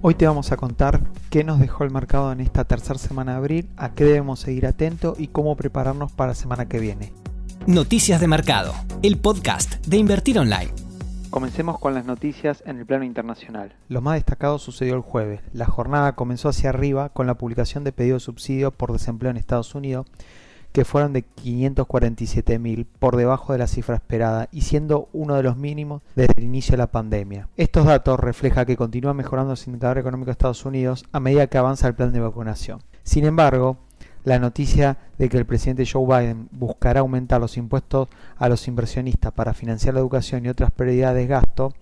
Hoy te vamos a contar qué nos dejó el mercado en esta tercera semana de abril, a qué debemos seguir atentos y cómo prepararnos para la semana que viene. Noticias de Mercado, el podcast de Invertir Online. Comencemos con las noticias en el plano internacional. Lo más destacado sucedió el jueves. La jornada comenzó hacia arriba con la publicación de pedido de subsidio por desempleo en Estados Unidos que fueron de 547.000 por debajo de la cifra esperada y siendo uno de los mínimos desde el inicio de la pandemia. Estos datos reflejan que continúa mejorando el indicador económico de Estados Unidos a medida que avanza el plan de vacunación. Sin embargo, la noticia de que el presidente Joe Biden buscará aumentar los impuestos a los inversionistas para financiar la educación y otras prioridades de gasto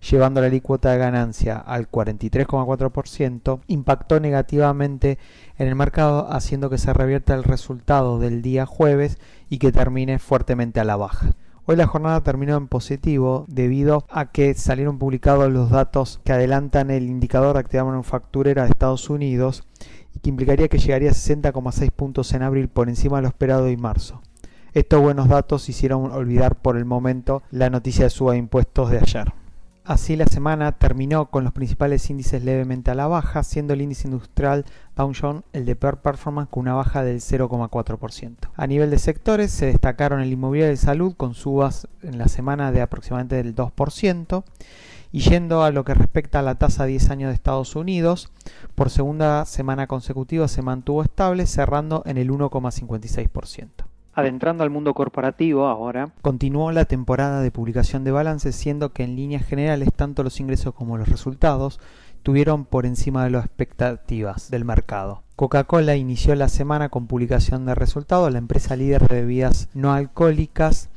llevando la alícuota de ganancia al 43,4%, impactó negativamente en el mercado, haciendo que se revierta el resultado del día jueves y que termine fuertemente a la baja. Hoy la jornada terminó en positivo debido a que salieron publicados los datos que adelantan el indicador de actividad manufacturera de Estados Unidos y que implicaría que llegaría a 60,6 puntos en abril por encima de lo esperado en marzo. Estos buenos datos hicieron olvidar por el momento la noticia de suba de impuestos de ayer. Así la semana terminó con los principales índices levemente a la baja, siendo el índice industrial Dow Jones el de peor performance con una baja del 0,4%. A nivel de sectores se destacaron el inmobiliario de salud con subas en la semana de aproximadamente del 2%. Y yendo a lo que respecta a la tasa a 10 años de Estados Unidos, por segunda semana consecutiva se mantuvo estable, cerrando en el 1,56%. Adentrando al mundo corporativo ahora, continuó la temporada de publicación de balances, siendo que en líneas generales tanto los ingresos como los resultados tuvieron por encima de las expectativas del mercado. Coca-Cola inició la semana con publicación de resultados, la empresa líder de bebidas no alcohólicas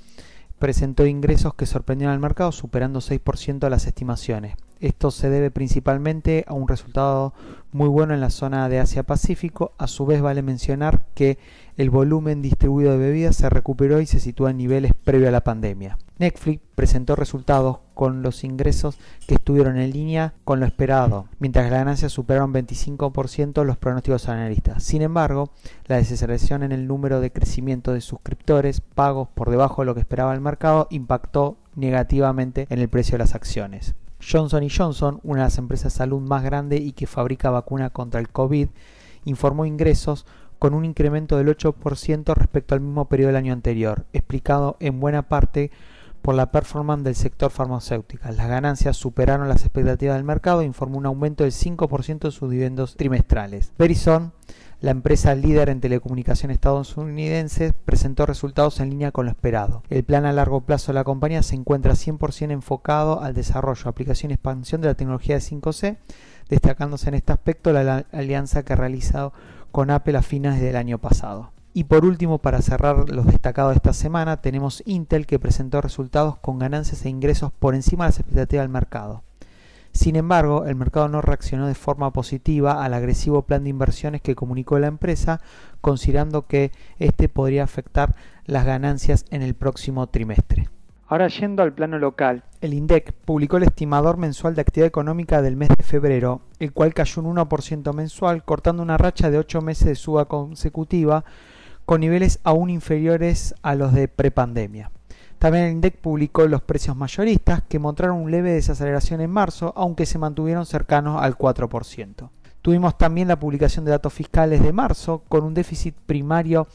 presentó ingresos que sorprendieron al mercado superando 6% de las estimaciones. Esto se debe principalmente a un resultado muy bueno en la zona de Asia-Pacífico. A su vez vale mencionar que el volumen distribuido de bebidas se recuperó y se sitúa en niveles previo a la pandemia. Netflix presentó resultados con los ingresos que estuvieron en línea con lo esperado, mientras las ganancias superaron 25% los pronósticos analistas. Sin embargo, la desaceleración en el número de crecimiento de suscriptores pagos por debajo de lo que esperaba el mercado impactó negativamente en el precio de las acciones. Johnson Johnson, una de las empresas de salud más grandes y que fabrica vacuna contra el COVID, informó ingresos con un incremento del 8% respecto al mismo periodo del año anterior, explicado en buena parte por la performance del sector farmacéutico. Las ganancias superaron las expectativas del mercado e informó un aumento del 5% de sus dividendos trimestrales. Verizon la empresa líder en telecomunicación estadounidense presentó resultados en línea con lo esperado. El plan a largo plazo de la compañía se encuentra 100% enfocado al desarrollo, aplicación y expansión de la tecnología de 5C, destacándose en este aspecto la alianza que ha realizado con Apple a fines del año pasado. Y por último, para cerrar los destacados de esta semana, tenemos Intel que presentó resultados con ganancias e ingresos por encima de las expectativas del mercado. Sin embargo, el mercado no reaccionó de forma positiva al agresivo plan de inversiones que comunicó la empresa, considerando que este podría afectar las ganancias en el próximo trimestre. Ahora yendo al plano local, el INDEC publicó el estimador mensual de actividad económica del mes de febrero, el cual cayó un 1% mensual, cortando una racha de 8 meses de suba consecutiva, con niveles aún inferiores a los de prepandemia. También el INDEC publicó los precios mayoristas, que mostraron un leve desaceleración en marzo, aunque se mantuvieron cercanos al 4%. Tuvimos también la publicación de datos fiscales de marzo, con un déficit primario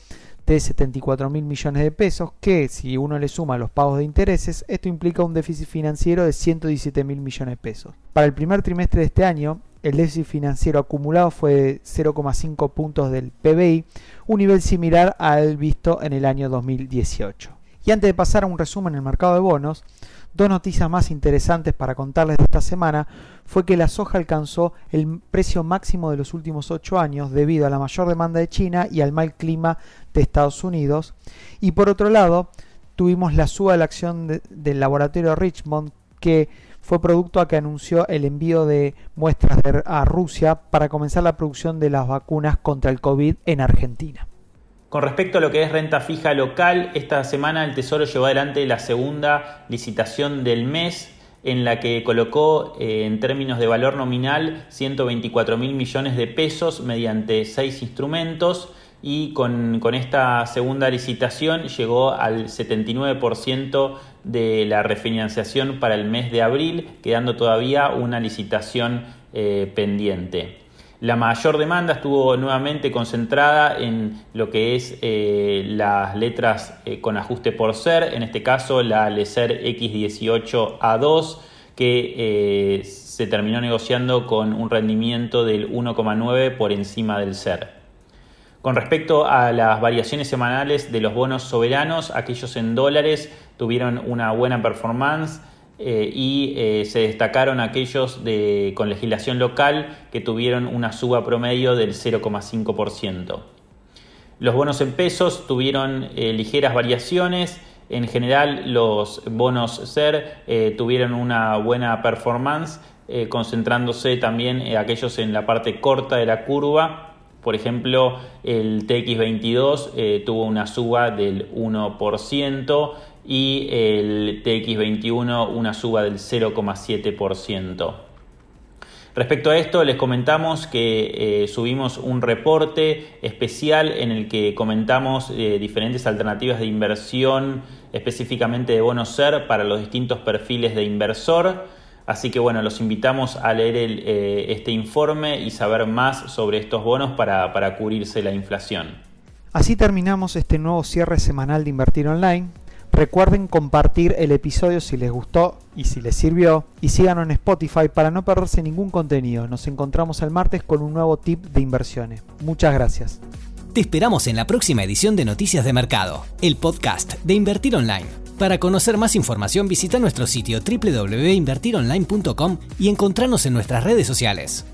de 74 mil millones de pesos, que si uno le suma los pagos de intereses, esto implica un déficit financiero de 117 mil millones de pesos. Para el primer trimestre de este año, el déficit financiero acumulado fue de 0,5 puntos del PBI, un nivel similar al visto en el año 2018. Y antes de pasar a un resumen en el mercado de bonos, dos noticias más interesantes para contarles de esta semana fue que la soja alcanzó el precio máximo de los últimos ocho años debido a la mayor demanda de China y al mal clima de Estados Unidos. Y por otro lado, tuvimos la suba de la acción del laboratorio Richmond que fue producto a que anunció el envío de muestras a Rusia para comenzar la producción de las vacunas contra el COVID en Argentina. Con respecto a lo que es renta fija local, esta semana el Tesoro llevó adelante la segunda licitación del mes en la que colocó eh, en términos de valor nominal 124 mil millones de pesos mediante seis instrumentos y con, esta segunda licitación llegó al 79% de la refinanciación para el mes de abril, quedando todavía una licitación pendiente. La mayor demanda estuvo nuevamente concentrada en lo que es las letras con ajuste por ser, en este caso la LESER X18A2, que se terminó negociando con un rendimiento del 1,9 por encima del SER. Con respecto a las variaciones semanales de los bonos soberanos, aquellos en dólares tuvieron una buena performance eh, y eh, se destacaron aquellos con legislación local que tuvieron una suba promedio del 0,5%. Los bonos en pesos tuvieron eh, ligeras variaciones. En general, los bonos SER tuvieron una buena performance concentrándose también aquellos en la parte corta de la curva. Por ejemplo, el TX22 eh, tuvo una suba del 1% y el TX21 una suba del 0,7%. Respecto a esto, les comentamos que subimos un reporte especial en el que comentamos diferentes alternativas de inversión, específicamente de bonos SER para los distintos perfiles de inversor. Así que bueno, los invitamos a leer eh, este informe y saber más sobre estos bonos para, para cubrirse la inflación. Así terminamos este nuevo cierre semanal de Invertir Online. Recuerden compartir el episodio si les gustó y si les sirvió y síganos en Spotify para no perderse ningún contenido. Nos encontramos el martes con un nuevo tip de inversiones. Muchas gracias. Te esperamos en la próxima edición de Noticias de Mercado, el podcast de Invertir Online. Para conocer más información visita nuestro sitio www.invertironline.com y encontrarnos en nuestras redes sociales.